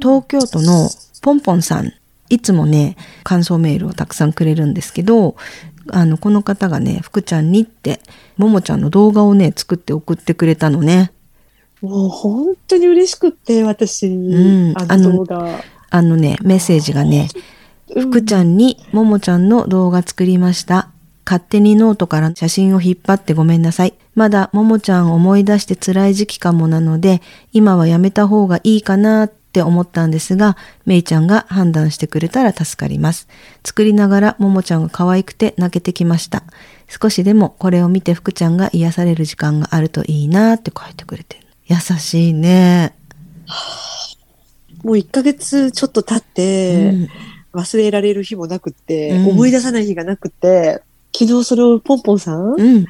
東京都のポンポンさん、いつもね、感想メールをたくさんくれるんですけど、あの、この方がね、福ちゃんにって、ももちゃんの動画をね、作って送ってくれたのね。もう本当に嬉しくって、私、んあの動画。あのね、メッセージがね、福ちゃんにももちゃんの動画作りました。勝手にノートから写真を引っ張ってごめんなさい。まだももちゃん思い出して辛い時期かもなので、今はやめた方がいいかなって思ったんですが、めいちゃんが判断してくれたら助かります。作りながらももちゃんが可愛くて泣けてきました。少しでもこれを見て福ちゃんが癒される時間があるといいなって書いてくれてる。優しいね。もう1ヶ月ちょっと経って、うん忘れられる日もなくって、うん思い出さない日がなくて、昨日それをポンポンさんうん。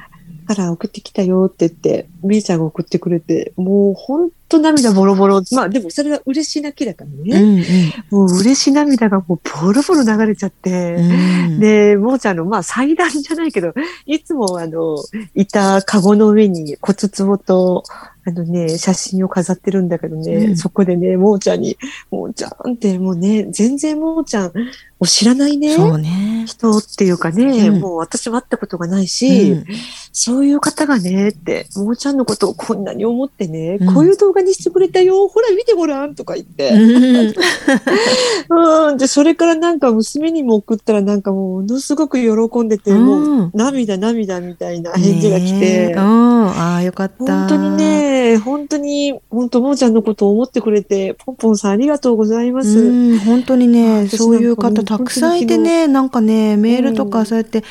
から送ってきたよって言って、みーちゃんが送ってくれて、もうほんと涙ボロボロ。まあでもそれは嬉しい泣きだからうね。ん。もう嬉しい涙がもうボロボロ流れちゃって。うん。で、もーちゃんの、まあ、祭壇じゃないけど、いつも、あの、いたカゴの上に骨壺と、あのね、写真を飾ってるんだけどね、うんそこでね、もーちゃんに、もーちゃんってもうね、全然もーちゃんを知らないね、そうね。人っていうかね、うん。もう私も会ったことがないし、うん。そういう方がね、って、もーちゃんのことをこんなに思ってね、うん。こういう動画にしてくれたよ、ほら見てごらんとか言って、うん。うん、で、それからなんか娘にも送ったらなんかもうものすごく喜んでて、もううん涙涙みたいな返事が来ねてああ、よかった。本当に。ね、本当に、本当もーちゃんのことを思ってくれて、ポンポンさんありがとうございます。うん、本当にね、私そういう方たくさんいてね、なんかね、メールとうんかそうやって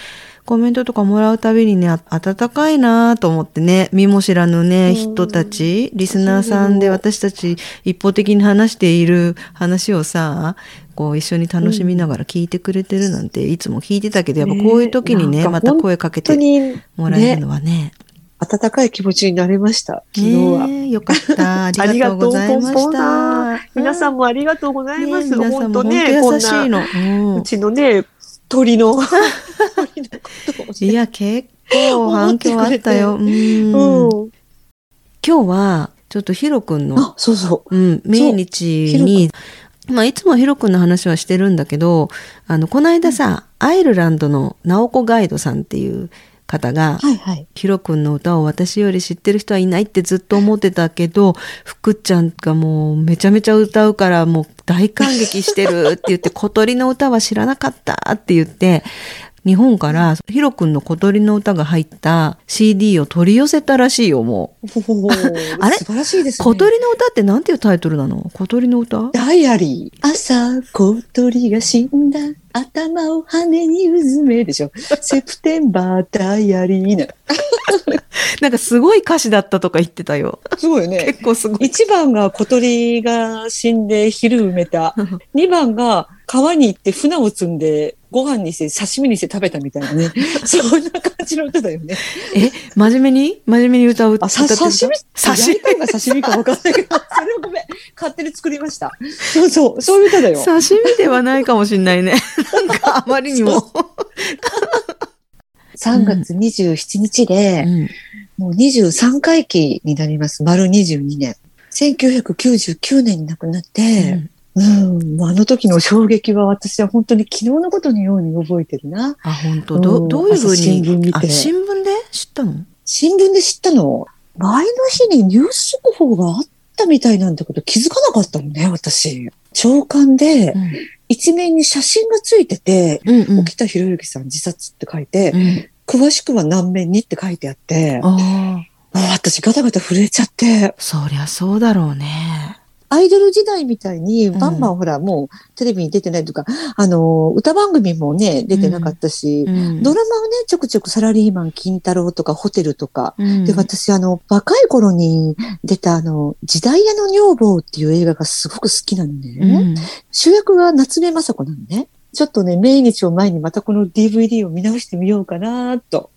コメントとかもらうたびにね、あ温かいなと思ってね、見も知らぬね、うん。人たち、リスナーさんで私たち一方的に話している話をさ、こう一緒に楽しみながら聞いてくれてるなんて、いつも聞いてたけど、やっぱこういう時にね、ねまた声かけてにもらえるのはね、温かい気持ちになれました、昨日は。ねえよかっ た。ありがとうございまありがとうポンポ。皆さんもありがとうございます。ね本当本当ね、こん優しいな、の。うんうちのね、鳥の、鳥のことをねいや、結構反響あったよ。うんうん。今日は、ちょっとヒロ君の、あ、そうそう。うん、命日に、まあ、いつもヒロ君の話はしてるんだけど、あの、この間さ、アイルランドのナオコガイドさんっていう方が、はいはい。ヒロ君の歌を私より知ってる人はいないってずっと思ってたけど、福ちゃんがもうめちゃめちゃ歌うからもう大感激してるって言って、小鳥の歌は知らなかったって言って、日本からヒロ君の小鳥の歌が入った CD を取り寄せたらしいよ、もう。あれ？素晴らしいですね。小鳥の歌ってなんていうタイトルなの？小鳥の歌？ダイアリー。朝、小鳥が死んだ。頭を羽にうずめでしょ。セプテンバーダイアリーな。なんかすごい歌詞だったとか言ってたよ。すごいよね。結構すごい。一番が小鳥が死んで昼埋めた。二番が川に行って船を積んでご飯にして刺身にして食べたみたいなね。そんな感じの歌だよね。え、真面目に？真面目に歌う歌ってる刺身？刺身？やりたいが刺身か分かんないけど、それをごめん。勝手に作りました。そうそう、そういう歌だよ。刺身ではないかもしんないね。なんかあまりにも。3月27日で、うんもう23回忌になります。丸22年。1999年に亡くなって、うん、もうあの時の衝撃は私は本当に昨日のことのように覚えてるな。あ、本当？どうん。どういうふうに？朝新聞見て。あ、新聞で知ったの？新聞で知ったの？前の日にニュース速報があったみたいなんだけど気づかなかったのね、私。長官で一面に写真がついてて、うんうん。沖田博之さん自殺って書いて、うん。詳しくは何面にって書いてあって、あ私ガタガタ震えちゃって、そりゃそうだろうね。アイドル時代みたいに、んバンバンほら、もうテレビに出てないとか、あの、歌番組もね、出てなかったし、うんドラマをね、ちょくちょくサラリーマン金太郎とかホテルとか、うんで、私、あの、若い頃に出た、あの、時代屋の女房っていう映画がすごく好きなのね。うん主役が夏目雅子なのね。ちょっとね、命日を前にまたこの DVD を見直してみようかなと。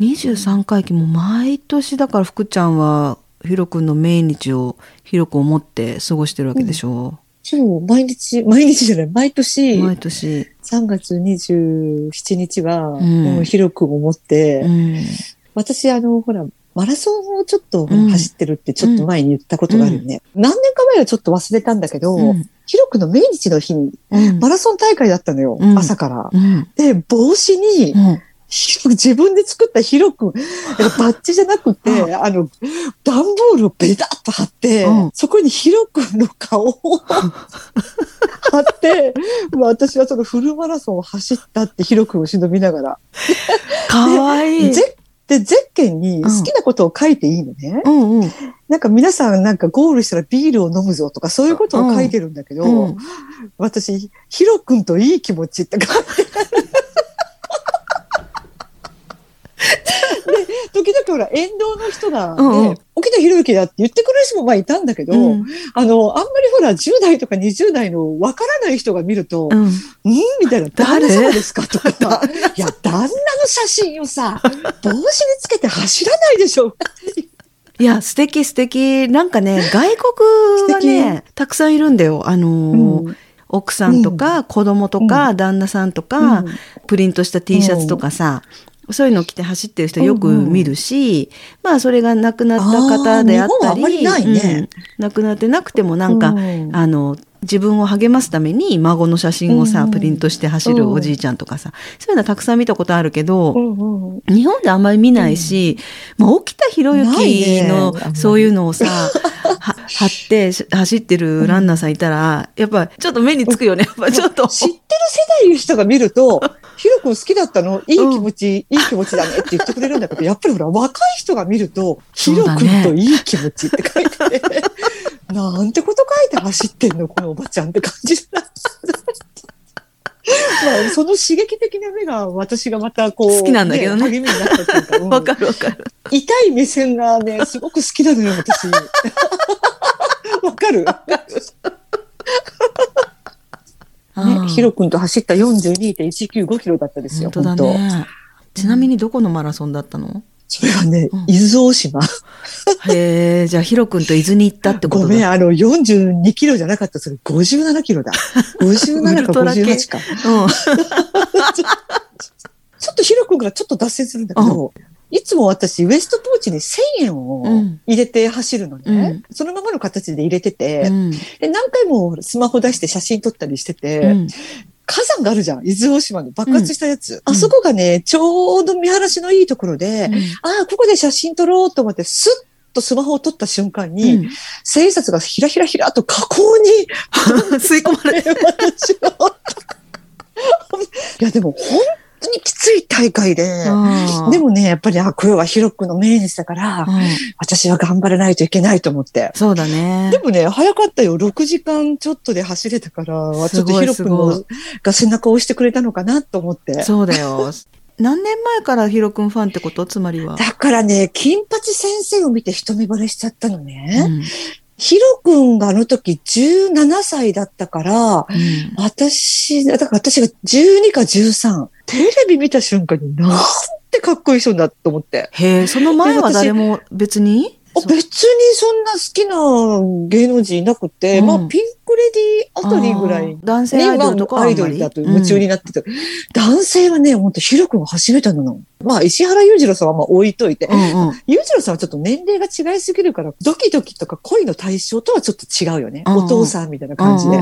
23回忌も毎年だから福ちゃんはヒロ君の命日を広く思って過ごしてるわけでしょ、そう、毎日、毎日じゃない、毎年、毎年。3月27日は、ん。もう広く思って、うん。私、あの、ほら、マラソンをちょっとうん。走ってるってちょっと前に言ったことがあるよね。何年か前はちょっと忘れたんだけど、うん。ヒロ君の命日の日にうん。マラソン大会だったのよ、うん。朝から。うん。で、帽子に、自分で作ったヒロ君、バッジじゃなくて、うあの、段ボールをベタッと貼って、うんそこにヒロ君の顔を 貼って、私はそのフルマラソンを走ったってヒロ君を忍びながら。かわいい。ゼで、ゼッケンに好きなことを書いていいのね。うんうん。なんか皆さんなんかゴールしたらビールを飲むぞとかそういうことを書いてるんだけど、うん私、ヒロ君といい気持ちって書いてで、時々ほら、沿道の人が、ね、うんうん。沖田博之だって言ってくれる人もまあいたんだけど、うん。あの、あんまりほら、10代とか20代のわからない人が見ると、うん。ん？みたいな、誰旦那様ですか？とか、いや、旦那の写真をさ、帽子につけて走らないでしょ。いや、素敵素敵。なんかね、外国はね、たくさんいるんだよ。あのーうん。奥さんとか、子供とか、旦那さんとか、プリントした T シャツとかさ、そういうの着て走ってる人よく見るし、まあそれが亡くなった方であったり、ね。うん。亡くなってなくてもなんか、うん。あの、自分を励ますために孫の写真をさ、うんプリントして走るおじいちゃんとかさ、そういうのはたくさん見たことあるけど、うんうん。日本であんまり見ないし、まあ、沖田博之のそういうのをさ、は貼ってし走ってるランナーさんいたら、やっぱちょっと目につくよね。やっぱちょっと。知ってる世代の人が見ると、ヒロ君好きだったのいい気持ち、いい気持ちだねって言ってくれるんだけど、やっぱりほら、若い人が見ると、ヒロそうだね君といい気持ちって書いて、なんてこと書いて走ってんのこのおばちゃんって感じだな。まあ、その刺激的な目が私がまたこう、好きなんだけどね励みになったっていうか、かるわかる。痛い目線がね、すごく好きなのよ、私。わかる？ね、ヒロ君と走った42.195キロだったですよ、本当だね。ちなみにどこのマラソンだったの？それはね、うん伊豆大島。へえ、じゃあヒロ君と伊豆に行ったってことだ。ごめん、あの、42キロじゃなかった、それ57キロだ。57か ウルトラ系58か。うん。ちょっとヒロ君からちょっと脱線するんだけど、いつも私、ウエストポーチに1000円をうん入れて走るのね。そのままの形で入れてて、うん。で何回もスマホ出して写真撮ったりしてて、うん。火山があるじゃん。伊豆大島の爆発したやつ。うんあそこがね、ちょうど見晴らしのいいところで、ああ、ここで写真撮ろうと思って、スッとスマホを撮った瞬間に、うん千円札がひらひらひらと河口に、吸い込まれて。私は。いや、でも本当にきつい大会で、でも、もね、やっぱり、あ、これはヒロ君の命日だから、うん私は頑張らないといけないと思って。そうだねで。もね、早かったよ。6時間ちょっとで走れたから、ちょっとヒロのが背中を押してくれたのかなと思って。そうだよ。何年前からヒロ君ファンってこと？つまりは。だからね、金八先生を見て一目惚れしちゃったのね。うんヒロ君があの時17歳だったから、うん私、だから私が12か13、テレビ見た瞬間になんてかっこいい人だと思って。へえ、その前は誰も別に？あ別にそんな好きな芸能人いなくて、うん。まあピンクレディあたりぐらい。男性アイドルとかはアイドルだと夢中になってた。男性はね、ほんとヒロ君が初めてなの。まあ石原裕次郎さんはまあ置いといて、うんうん。裕次郎さんはちょっと年齢が違いすぎるから、ドキドキとか恋の対象とはちょっと違うよね。うん。うんお父さんみたいな感じで。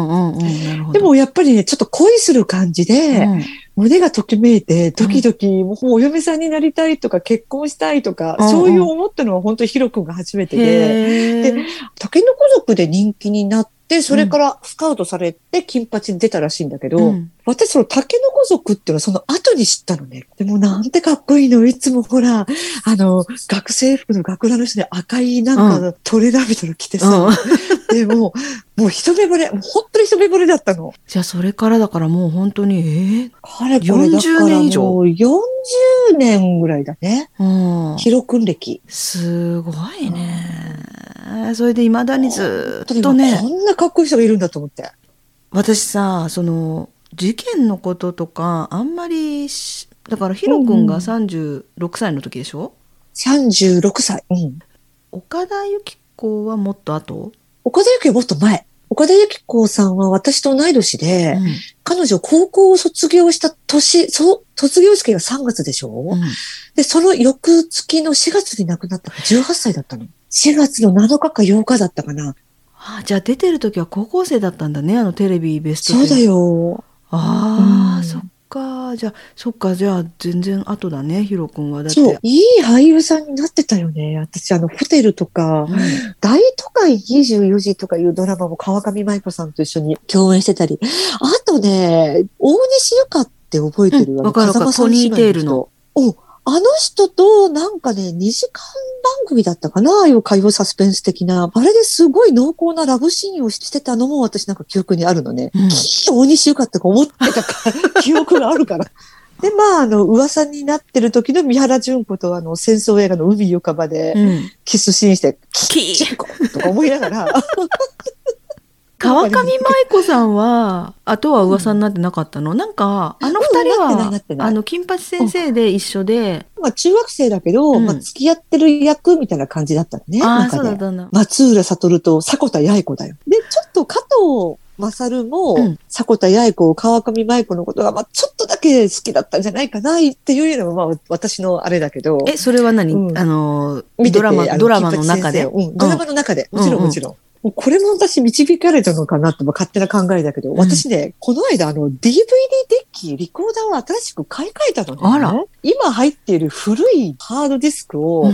でもやっぱりね、ちょっと恋する感じで、うん胸がときめいて、ドキドキ、もうお嫁さんになりたいとか、結婚したいとか、うんうん。そういう思ったのは本当にヒロ君が初めてで、へえ。竹の子族で人気になって、それからスカウトされて金八に出たらしいんだけど、うん私その竹の子族っていうのはその後に知ったのね。でもなんてかっこいいの。いつもほら、あの、学生服の学ランの人で赤いなんかトレーナーみたいなの着てさ、うん でもう、もう一目惚れ、もう本当に一目惚れだったの。じゃあそれからだからもう本当に、えかれこれだから40年以上もう40年ぐらいだね。えうん。ヒロ君歴。すごいね。それで未だにずっとこね、んなかっこいい人がいるんだと思って。私さ、その、事件のこととか、あんまりし、だからヒロ君がうん36歳の時でしょ、36歳。うん。岡田由紀子はもっと後？岡田由紀はもっと前。岡田由紀子さんは私と同い年で、うん彼女高校を卒業した年、そう、卒業式が3月でしょ、うんで、その翌月の4月に亡くなったから18歳だったの。4月の7日か8日だったかな。あじゃあ出てる時は高校生だったんだねあのテレビベストそうだよよ。ああ、うんそっかじゃあそっかじゃあ全然後だねヒロ君はだってそう、いい俳優さんになってたよね。私、あの、ホテルとか、うん大都会24時とかいうドラマも川上舞子さんと一緒に共演してたり。あとね、大西ゆかって覚えてる、うんかるわかポニーテールの人。おあの人となんかね、2時間番組だったかなああいう火曜サスペンス的な。あれですごい濃厚なラブシーンをしてたのも私なんか記憶にあるのね。うんきー大西ゆかってか思ってたか 記憶があるから。で、まあ、あの、噂になってる時の三原純子とあの、戦争映画の海よかばでうんキスシーンして、き純子とか思いながら、川上舞子さんは後は噂になってなかったの、なんかあの二人はあの金八先生で一緒で、まあ中学生だけど、うん。まあ付き合ってる役みたいな感じだったのね。ああそうだったんだ。松浦悟と迫田八重子だよ。で、ちょっと加藤勝も、うん。迫田八重子、川上舞子のことが、まあちょっとだけ好きだったんじゃないかなっていうのは、まあ私のあれだけど。えそれは何、うん。あの見ててドラマドラマの中で、ドラマの中で。もちろん。うん。うんもちろん。もうこれも私導かれたのかなっても勝手な考えだけど、ん。私ね、この間あの DVD デッキ、リコーダーを新しく買い替えたのね。あら。今入っている古いハードディスクをうん。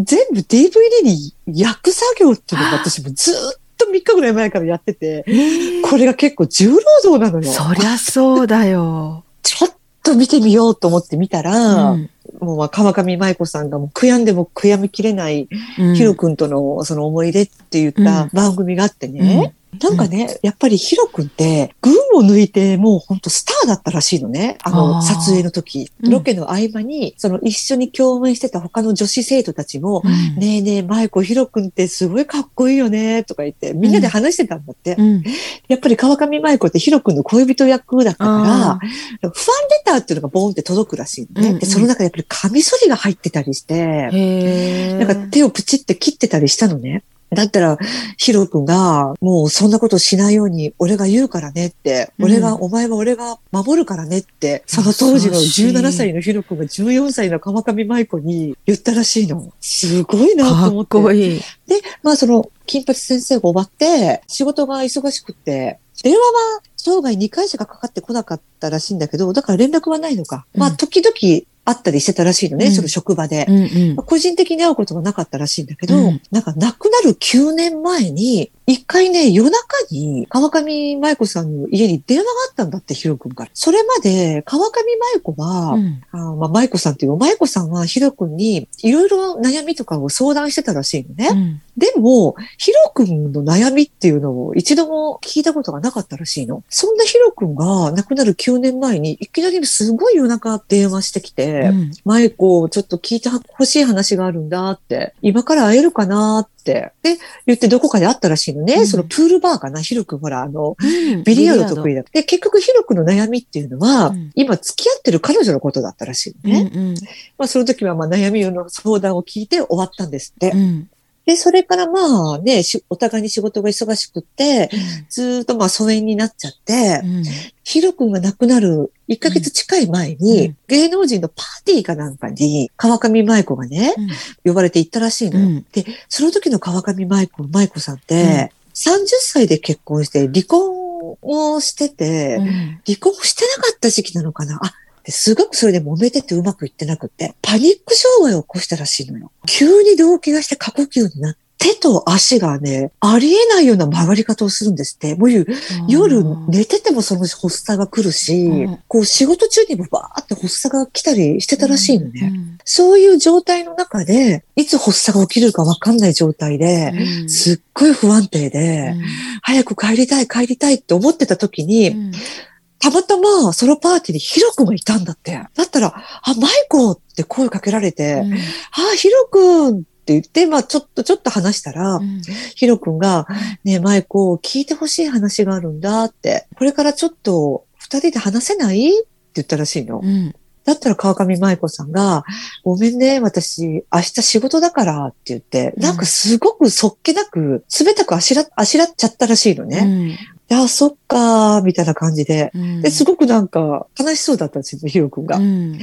全部 DVD に焼く作業っていうのが私もずーっと3日ぐらい前からやってて、えー。これが結構重労働なの。よ。そりゃそうだよ、ちょっと見てみようと思って見たら、うんもうまあ川上舞子さんがもう悔やんでも悔やみきれないうんヒロ君とのその思い出って言った番組があってね。なんかね、やっぱりヒロ君って、群を抜いてもう本当スターだったらしいのね。ああの、ー撮影の時。うんロケの合間に、その一緒に共演してた他の女子生徒たちも、うんねえねえ、舞子、ヒロ君ってすごいかっこいいよね、とか言って、みんなで話してたんだって。うんやっぱり川上舞子ってヒロ君の恋人役だったあから、ファンレターっていうのがボーンって届くらしいのね。うんうんで、その中でやっぱりカミソリが入ってたりして、なんか手をプチって切ってたりしたのね。だったら、ヒロ君が、もうそんなことしないように、俺が言うからねって、うん俺が、お前は俺が守るからねって、その当時の優しい17歳のヒロ君が14歳の川上舞子に言ったらしいの。すごいなとかっ思って。こいいで、まあその、金八先生が終わって、仕事が忙しくて、電話は生涯2回しかかかってこなかったらしいんだけど、だから連絡はないのか。まあうん時々会ったりしてたらしいのね、うん。その職場で。うんうん。まあ個人的に会うことがなかったらしいんだけど、うん。なんか亡くなる9年前に、一回ね、夜中に川上舞子さんの家に電話があったんだって、ヒロ君から。それまで川上舞子は、うんあまあ、舞子さんっていう、舞子さんはヒロ君にいろいろ悩みとかを相談してたらしいのね。うんでも、ヒロ君の悩みっていうのを一度も聞いたことがなかったらしいの。そんなヒロ君が亡くなる9年前に、いきなりすごい夜中電話してきて、うん舞子、ちょっと聞いてほしい話があるんだって、今から会えるかなって、で、言ってどこかで会ったらしいのね。うんそのプールバーかな、ヒロ君ほら、あの、うんビリヤード得意だ。で、結局ヒロ君の悩みっていうのは、うん今付き合ってる彼女のことだったらしいのね。うんうんまあその時はまあ悩みの相談を聞いて終わったんですって。うんで、それからまあね、しお互いに仕事が忙しくって、ずーっとまあ疎遠になっちゃって、うん。ヒロ君が亡くなる1ヶ月近い前に、うん。芸能人のパーティーかなんかに、川上舞子がね、呼ばれて行ったらしいのよ。うん。で、その時の川上舞子、舞子さんって、30歳で結婚して離婚をしてて、うん。離婚してなかった時期なのかな。あ、ですごくそれで揉めててうまくいってなくって、パニック障害を起こしたらしいのよ。急に動悸がして過呼吸になって、手と足がね、ありえないような曲がり方をするんですって。もう夜寝ててもその発作が来るし、うんこう仕事中にもバーって発作が来たりしてたらしいのね。うんそういう状態の中で、いつ発作が起きるかわかんない状態で、うんすっごい不安定で、早く帰りたい帰りたいって思ってた時に、うんたまたまソロパーティーにヒロ君がいたんだって。だったら、あ、マイコって声かけられて、うんあ、ヒロ君って言って、まあちょっとちょっと話したら、うんヒロ君が、ねえ、マイコ、聞いてほしい話があるんだって。これからちょっと二人で話せない？って言ったらしいの。うんだったら川上舞子さんが、ごめんね、私、明日仕事だからって言って、なんかすごくそっけなく、冷たくあしら、あしらっちゃったらしいのね。いや、そっかー、みたいな感じで。うんで、すごくなんか悲しそうだったんですよ、ヒロ君が。うん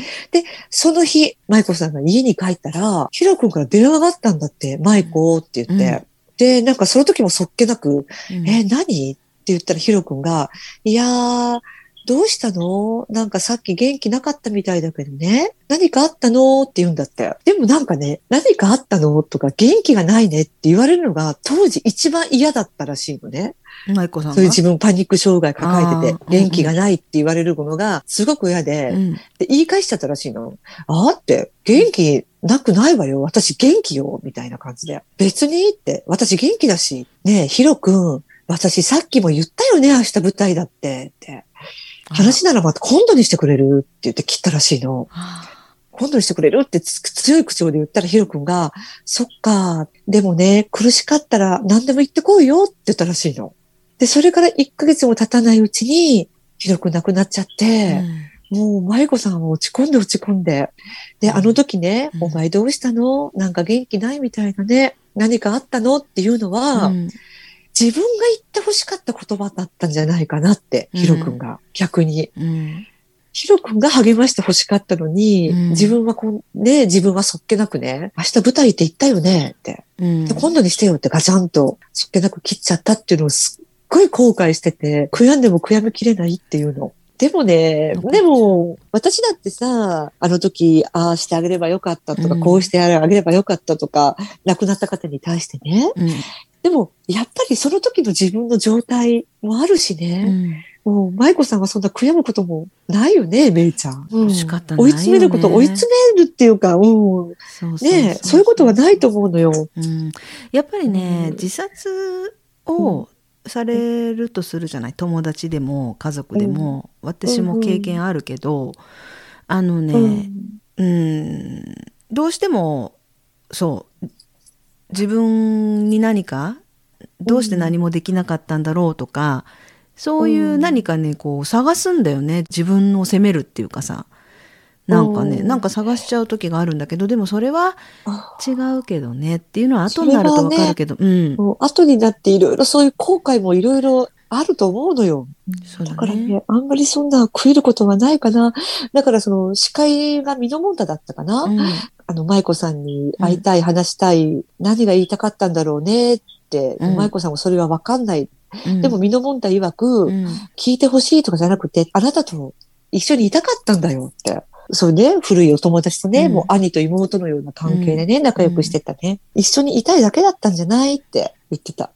その日、舞子さんが家に帰ったら、ヒロ君から電話があったんだって、舞子って言って。うんで、なんかその時もそっけなく、うんえ、何？って言ったらヒロ君が、いやー、どうしたの？なんかさっき元気なかったみたいだけどね。何かあったの？って言うんだって。でもなんかね、何かあったの？とか元気がないねって言われるのが当時一番嫌だったらしいのね。舞子さんが？そういう自分パニック障害抱えてて、元気がないって言われるのがすごく嫌で、うんで言い返しちゃったらしいの。あーって、元気なくないわよ。私元気よ。みたいな感じで。別にって、私元気だし。ねえ、ヒロ君、私さっきも言ったよね、明日舞台だって。って。話ならまた今度にしてくれるって言って切ったらしいの。あ今度にしてくれるってつ強い口調で言ったらヒロ君が、そっか、でもね、苦しかったら何でも言ってこいよって言ったらしいの。で、それから1ヶ月も経たないうちに、ヒロ君亡くなっちゃって、ーうんもう、舞子さんは落ち込んで落ち込んで。で、あの時ね、うんお前どうしたの？なんか元気ないみたいなね。何かあったの？っていうのは、うん自分が言って欲しかった言葉だったんじゃないかなって、うんヒロ君が、逆に。うんヒロ君が励まして欲しかったのに、うん自分はこう、ね、自分はそっけなくね、明日舞台って言ったよねって。うんで今度にしてよってガチャンとそっけなく切っちゃったっていうのをすっごい後悔してて、悔やんでも悔やみきれないっていうの。でもねでも、私だってさ、あの時、ああしてあげればよかったとか、うんこうしてあげればよかったとか、亡くなった方に対してね。うんでも、やっぱりその時の自分の状態もあるしうね。ん。もう、舞子さんはそんな悔やむこともないよね、めいちゃん。うん仕方ないよね追い詰めること、追い詰めるっていうか、うん。ねそういうことはないと思うのよ。うん。やっぱりね、うん。自殺をされるとするじゃない？友達でも家族でも、私も経験あるけど、あのね、うん。うん。どうしてもそう自分に何かどうして何もできなかったんだろうとか、そういう何かねこう探すんだよね。自分を責めるっていうかさ。なんかね、うんなんか探しちゃう時があるんだけどでもそれはあ。違うけどねっていうのは後になるとわかるけど、うん。後になっていろいろそういう後悔もいろいろあると思うのよ。そうだだからね、ね。あんまりそんな悔いることはないかな。だからその司会がミノモンタだったかな。うんあの、舞子さんに会いたい、話したい、何が言いたかったんだろうねって、うん舞子さんもそれはわかんない。うんでもミノモンタ曰く、うん聞いてほしいとかじゃなくて、あなたと一緒にいたかったんだよって。そうね、古いお友達とね、うんもう兄と妹のような関係でね、仲良くしてたね。一緒にいたいだけだったんじゃないって言ってた。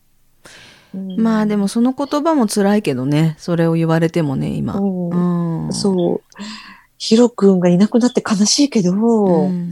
うんまあでもその言葉も辛いけどねそれを言われてもね今。うんうんそう。ヒロ君がいなくなって悲しいけど、うん。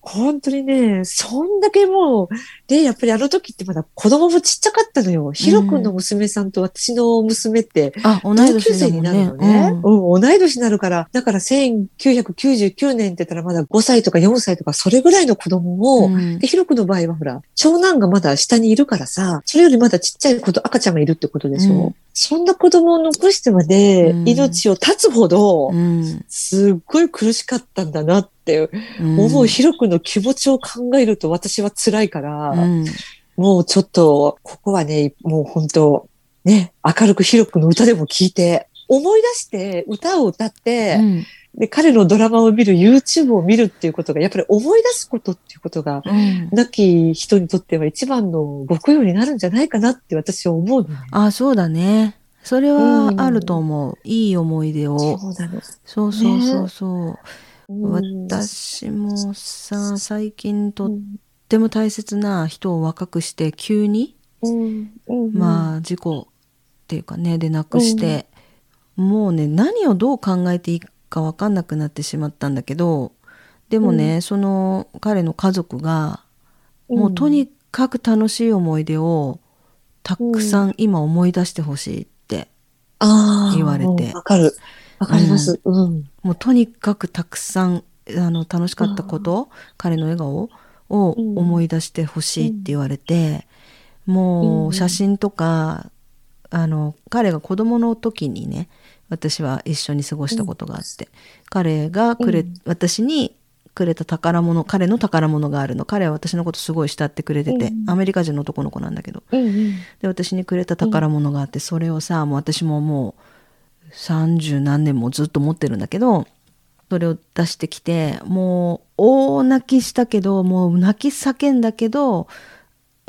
本当にね、そんだけもう、で、やっぱりあの時ってまだ子供もちっちゃかったのよ。ヒロ君の娘さんと私の娘って、あ同級生になるのね。ううんん、同い年になるから、だから1999年って言ったらまだ5歳とか4歳とかそれぐらいの子供を、うん。で、ヒロ君の場合はほら、長男がまだ下にいるからさ、それよりまだちっちゃい子と赤ちゃんがいるってことでしょ。うん。そんな子供を残してまでうん。命を絶つほど、うん。すっごい苦しかったんだなってうん。思うヒロ君の気持ちを考えると私は辛いから、うんもうちょっと、ここはね、もう本当ね、明るくヒロ君の歌でも聴いて、思い出して歌を歌って、うん。で、彼のドラマを見る、YouTube を見るっていうことが、やっぱり思い出すことっていうことが、うん。亡き人にとっては一番のご供養になるんじゃないかなって私は思うのね。あそうだね。それはあると思う、いい思い出を。そう。そうそうそうそう、うん。私もさ最近とっうんても大切な人を若くして急に、うんうんまあ事故っていうかねで亡くして、もうね何をどう考えていいか分かんなくなってしまったんだけどでもね、その彼の家族がもうとにかく楽しい思い出をたくさん今思い出してほしいって、言われて。うんわかる。わかります。うん。もうとにかくたくさんあの楽しかったこと、彼の笑顔を思い出してほしいって言われて、もう写真とかあの彼が子供の時にね私は一緒に過ごしたことがあって、彼がくれ、うん。私にくれた宝物彼の宝物があるの。彼は私のことすごい慕ってくれてて、うん。アメリカ人の男の子なんだけど。うんうん。で私にくれた宝物があって、それをさもう私ももう30何年もずっと持ってるんだけどそれを出してきてもう大泣きしたけどもう泣き叫んだけど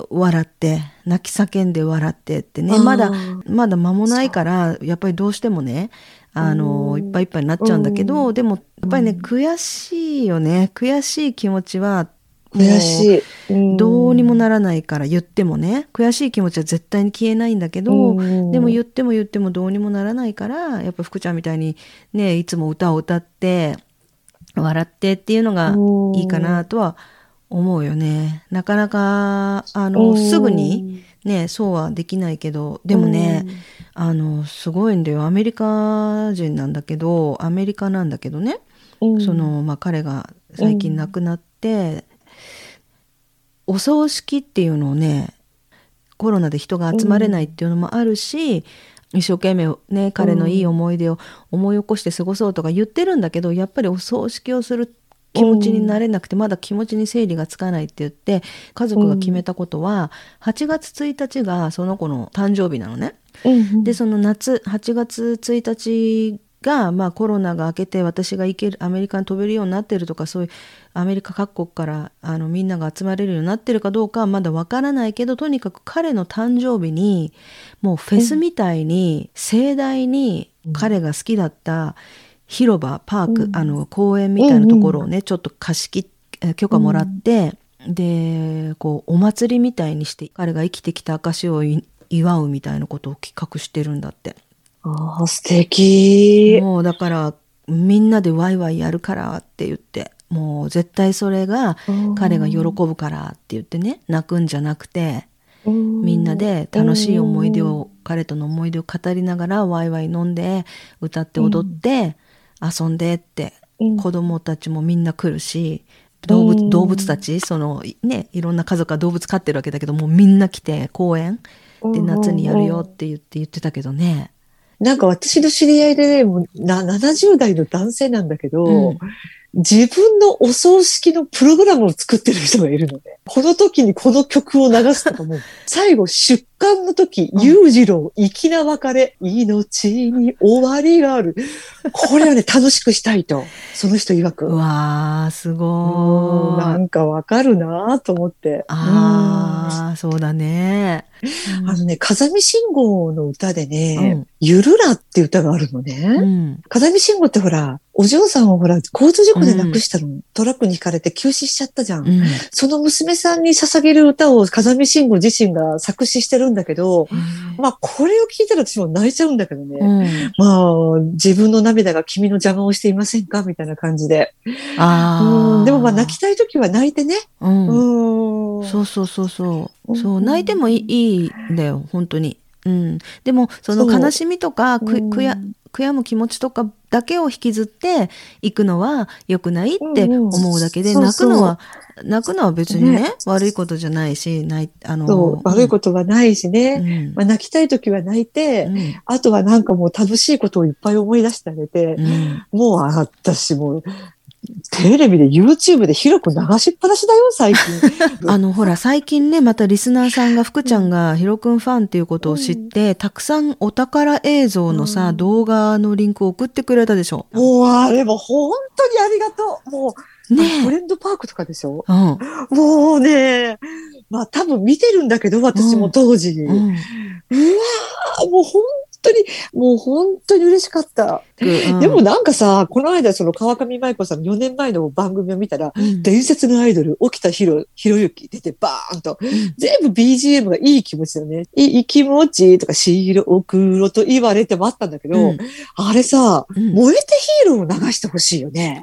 笑って泣き叫んで笑ってってね。まだまだ間もないからやっぱりどうしてもねあのうん。いっぱいいっぱいになっちゃうんだけど、うん。でもやっぱりねうん悔しいよね。悔しい気持ちは悔しい。ん。どうにもならないから言ってもね。悔しい気持ちは絶対に消えないんだけど、うん。でも言っても言ってもどうにもならないからやっぱ福ちゃんみたいにねいつも歌を歌って笑ってっていうのがうんいいかなとは思うよね。なかなかあうんのすぐにねそうはできないけどでもね、あのすごいんだよ。アメリカ人なんだけどアメリカなんだけどね、うん。そのまあ、彼が最近亡くなって、お葬式っていうのをねコロナで人が集まれないっていうのもあるし、一生懸命ね彼のいい思い出を思い起こして過ごそうとか言ってるんだけどやっぱりお葬式をする気持ちになれなくてまだ気持ちに整理がつかないって言って家族が決めたことは8月1日がその子の誕生日なのね。うんでその夏8月1日が、まあ、コロナが明けて私が行けるアメリカに飛べるようになってるとかそういうアメリカ各国からあのみんなが集まれるようになってるかどうかはまだわからないけどとにかく彼の誕生日にもうフェスみたいに盛大に彼が好きだった広場パーク、うん。あの公園みたいなところをね、ちょっと貸し切許可もらって、でこうお祭りみたいにして彼が生きてきた証をい祝うみたいなことを企画してるんだって。ああ、素敵。もうだからみんなでワイワイやるからって言ってもう絶対それが彼が喜ぶからって言ってね泣くんじゃなくてみんなで楽しい思い出を彼との思い出を語りながらワイワイ飲んで歌って踊って遊んでってうん。子供たちもみんな来るし動うん。物動物たちそのねいろんな家族が動物飼ってるわけだけどもうみんな来て公園で夏にやるよって言って言ってたけどね。なんか私の知り合いでね、もうな70代の男性なんだけど、うん。自分のお葬式のプログラムを作ってる人がいるので、この時にこの曲を流すとかも、最後出棺の時、うん裕次郎、粋な別れ、命に終わりがある。これはね、楽しくしたいと、その人曰く。うわーすうんごー。ないんかわかるなと思って。ああ、そうだね。うんあのね、風見信号の歌でね、うんゆるらっていう歌があるのね。うん。風見信号ってほら、お嬢さんをほら、交通事故で亡くしたの。トラックにひかれて急死しちゃったじゃん。その娘さんに捧げる歌を風見信号自身が作詞してるんだけど、まあ、これを聞いたら私も泣いちゃうんだけどね。うん。まあ、自分の涙が君の邪魔をしていませんか？みたいな感じで。ああ。うんでもまあ、泣きたい時は泣いてね。うん。うん。そうそうそうそう。うんそう、泣いてもいいいいんだよ、本当に。うん。でも、その悲しみとか、悔や、悔やむ気持ちとかだけを引きずっていくのは良くないってうんうん思うだけで、泣くのは、泣くのは別にねね悪いことじゃないし、泣い、あの、そう、悪いことはないしとね。まあ、泣きたい時は泣いて、うん。あとはなんかもう楽しいことをいっぱい思い出してあげて、うん。もうあ私もう、テレビで YouTube で広く流しっぱなしだよ、最近。あの、ほら、最近ね、またリスナーさんが、福ちゃんがヒロくんファンっていうことを知って、たくさんお宝映像のさ、うん動画のリンクを送ってくれたでしょ。もうあれも本当にありがとう。もう、ねトレンドパークとかでしょ？うん。もうね、まあ多分見てるんだけど、私も当時。うわうん。ーもう本当に、もう本当に嬉しかった。うんでも、なんかさ、この間その川上舞子さんの4年前の番組を見たら、うん伝説のアイドル、沖田ひろ、ひろゆき出てバーンと、全部 BGM がいい気持ちだよね。いい気持ちとか、白黒と言われてもあったんだけど、うんあれさ、うん燃えてヒーローを流してほしいよね。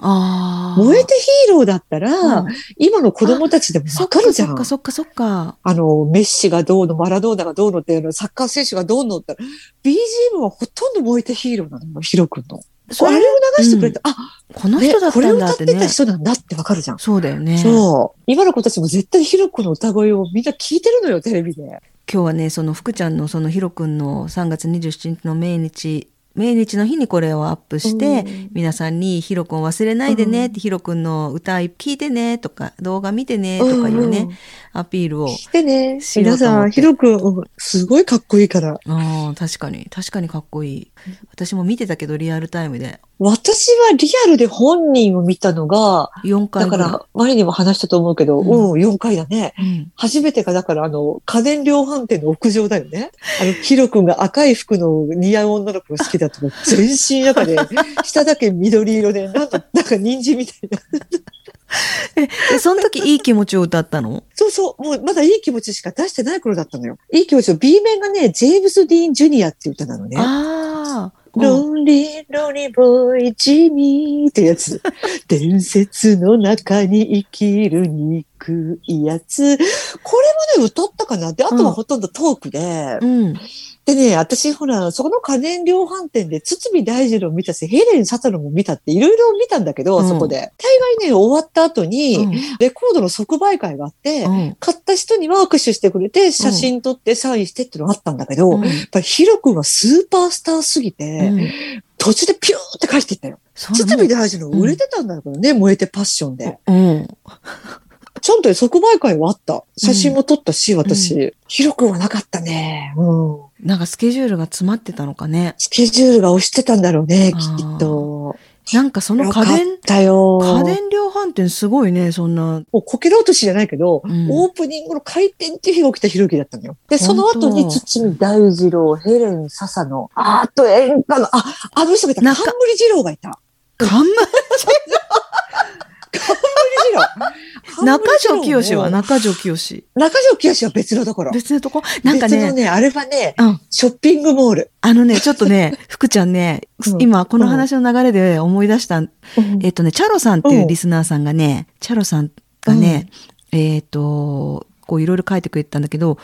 燃えてヒーローだったら、うん今の子供たちでもわかるじゃん。そっかそっかそっか。あの、メッシがどうの、マラドーナがどうのっていうの、サッカー選手がどうのって、BGM はほとんど燃えてヒーローなの？よ、ヒロ君の。それあれを流してくれて、あ、このね人だったこれを歌っててんだっねた。人なんだってわかるじゃん。そうだよね。そう。今の子たちも絶対ヒロ君の歌声をみんな聞いてるのよ、テレビで。今日はね、その福ちゃんのそのひろくんの3月27日の命日、命日の日にこれをアップして、うん皆さんにひろくん忘れないでねって、ひろくんの歌聞いてねとか、動画見てねとかいうね、うんアピールを。しようと思って皆さん、ひろくん、うんすごいかっこいいから。ああ、確かに。確かにかっこいい。私も見てたけど、リアルタイムで。私はリアルで本人を見たのが、4回。だからら、前にも話したと思うけど、ううんん、4回だね。うん。初めてが、だから、あの、家電量販店の屋上だよね。あの、ヒロ君が赤い服の似合う女の子が好きだったの。全身赤で、下だけ緑色で、なんと、なんか人参みたいな。で、その時いい気持ちを歌ったの？そうそう、もうまだいい気持ちしか出してない頃だったのよ。いい気持ちを B 面がね、ジェームズ・ディーン・ジュニアっていう歌なのね。ああ。うんロンリー、ロニーボーイ、ジミーってやつ。伝説の中に生きる憎いやつ。これもね、歌ったかなで、あとはほとんどトークで。うん。でね、私ほら、そこの家電量販店で、堤大二郎見たし、ヘレン・サタロも見たって、いろいろ見たんだけど、うん。そこで。大概ね、終わった後に、うん。レコードの即売会があって、うん。買った人には握手してくれて、写真撮って、サインしてってのがあったんだけど、うん。やっぱりヒロ君はスーパースターすぎて、うん。途中でピューって返していったよ。堤大二郎売れてたんだけどね、燃えてパッションで。うん。ちゃんと即売会はあった。写真も撮ったし、私。ヒロ君はなかったね。うん。なんかスケジュールが詰まってたのかね。スケジュールが押してたんだろうね、きっと。なんかその家電。家電量販店すごいね、そんな。もうこけら落としじゃないけど、うんオープニングの開店っていう日が起きたひろゆきだったのよ。で、その後に堤大二郎、ヘレン・笹野、あと演歌の、あ、あの人がいた、中冠二郎がいた。看板冠二郎。中条清はな中条清。中条清は別のところ。別のとこ？なんかね、別のね、あれはね、うん。ショッピングモール。あのね、ちょっとね、福ちゃんね、うん今この話の流れで思い出した、えっとね、チャロさんっていうリスナーさんがね、チャロさんがね、えっと、こういろいろ書いてくれてたんだけど、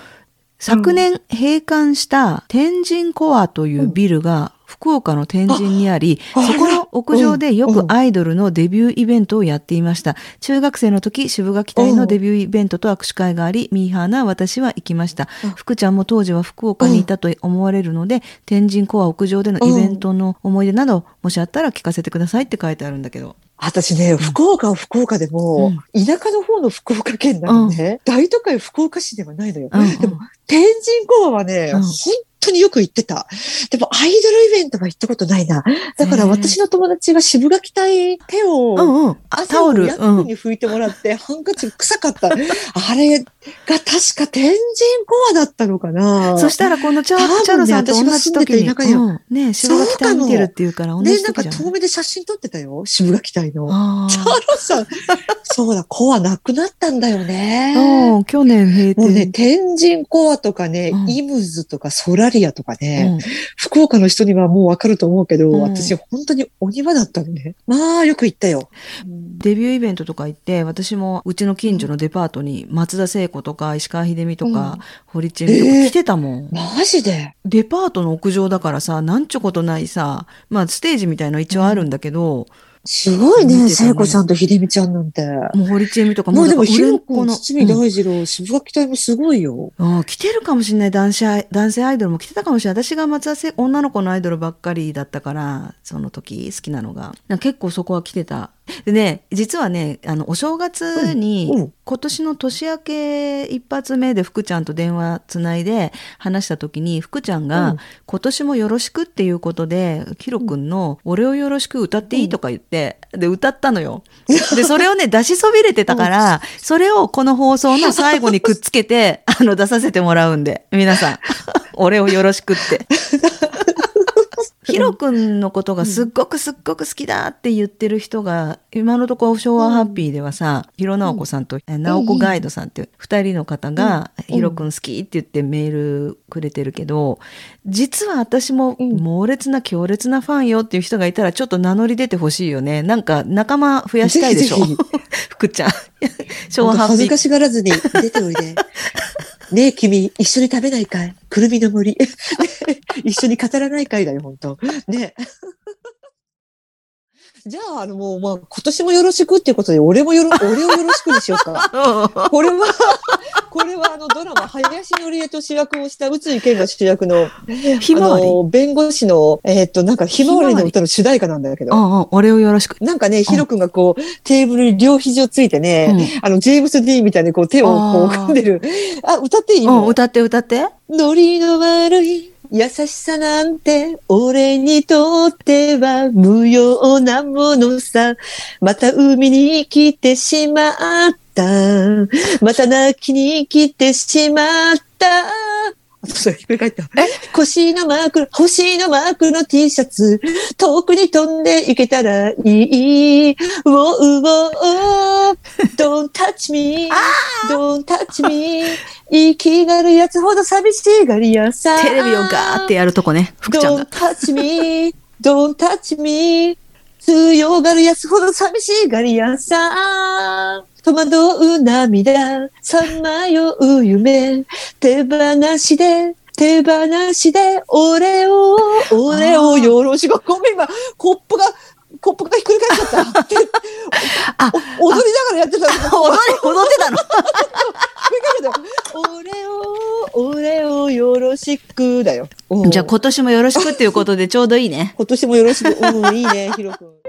昨年閉館した天神コアというビルが福岡の天神にあり、あそこの屋上でようんくアイドルのデビューイベントをやっていました。中学生の時、渋垣隊のデビューイベントと握手会があり、ミーハーな私は行きましたうん。福ちゃんも当時は福岡にいたと思われるので、天神コア屋上でのイベントの思い出など、もしあったら聞かせてくださいって書いてあるんだけど。私ね、福岡は福岡でも、田舎の方の福岡県なのね、大都会福岡市ではないのよ。うんでも、天神コアはね、うん。本当によく行ってた。でも、アイドルイベントは行ったことないな。だから私の友達が渋垣隊手を、タオル。に拭いてもらって、ハンカチ臭かった。あれが確か天神コアだったのかなそしたらこのチャ,、多分ねチャロさんと同じ時に、うん、ね渋垣隊見てるっていうから同ね、じなんか時じゃん。遠目で写真撮ってたよ。渋垣隊の。あチャロさん、そうだ、コアなくなったんだよあ。ね。うん、去年閉もうね、店。天神コアとかね、うんイムズとかソラリアとかね、うん福岡の人にはもうわかると思うけど、うん私本当にお庭だったのね。まあ、よく行ったよ。デビューイベントとか行って、私もうちの近所のデパートに松田聖子とか石川秀美とか、うん堀ちえみとか来てたもん。マジで？デパートの屋上だからさ、なんちょことないさ、まあステージみたいの一応あるんだけど、すごいね、聖子ちゃんと秀美ちゃんなんて。もう堀ちえみとかもうでも、ひろくん、売れっ子の堤大二郎、渋垣隊もすごいよ。うん、来てるかもしれない。男子アイ男性アイドルも来てたかもしれない。私が松田聖女の子のアイドルばっかりだったからその時好きなのが。結構そこは来てたでね実はねあのお正月に、今年の年明け一発目で福ちゃんと電話つないで話した時に福ちゃんが、うん今年もよろしくっていうことでヒロ君の「俺をよろしく歌っていい?」とか言って、で歌ったのよ。でそれをね 出しそびれてたから、それをこの放送の最後にくっつけてあの出させてもらうんで皆さん 俺をよろしくって。ヒロ君のことがすっごくすっごく好きだって言ってる人が、今のところ昭和ハッピーではさ、ヒロナオコさんと、えナオコガイドさんっていう二人の方が、うんヒロ君好きって言ってメールくれてるけど、実は私もうん猛烈な強烈なファンよっていう人がいたらちょっと名乗り出てほしいよね。なんか仲間増やしたいでしょ？福ちゃん。昭和ハッピー。かしがらずに出ておいで。ねえ、君、一緒に食べないかい？くるみの森。一緒に語らないかいだよ、本当 ねえ。じゃあ、あの、もう、まあ、今年もよろしくっていうことで、俺もよろ、俺をよろしくにしようか。これは、これはあのドラマ、林のりえと主役をした宇津井健が主役の、ひまわり？あの、弁護士の、えーっと、なんか、ひまわりの歌の主題歌なんだけど。うんうん、俺をよろしく。なんかね、ヒロ君がこう、テーブルに両肘をついてね、あの、ジェームス・ディーンみたいにこう、手をこう、組んでる。あ、歌っていいうん、の歌って歌って。ノリの悪い優しさなんて俺にとっては無用なものさ。また海に来てしまった。また泣きに来てしまった。あそれひっくり返った。腰のマーク、星のマークの T シャツ、遠くに飛んでいけたらいい。ウォーウォー Don't touch me, don't touch me. 生きがるやつほど寂しがりやさ。テレビをガーってやるとこね、福ちゃん Don't が。touch me, don't touch me. 強がるやつほど寂しがりやさ。戸惑う涙、さまよう夢、手放しで、手放しで、俺を、俺をよろしく。ごめん、今、コップが、コップがひっくり返っちゃった。あお踊りながらやってた。踊り、踊ってたの 俺を、俺をよろしくだよ。うんじゃあ今年もよろしくっていうことでちょうどいいね。今年もよろしく。うん、いいね、ヒロ君。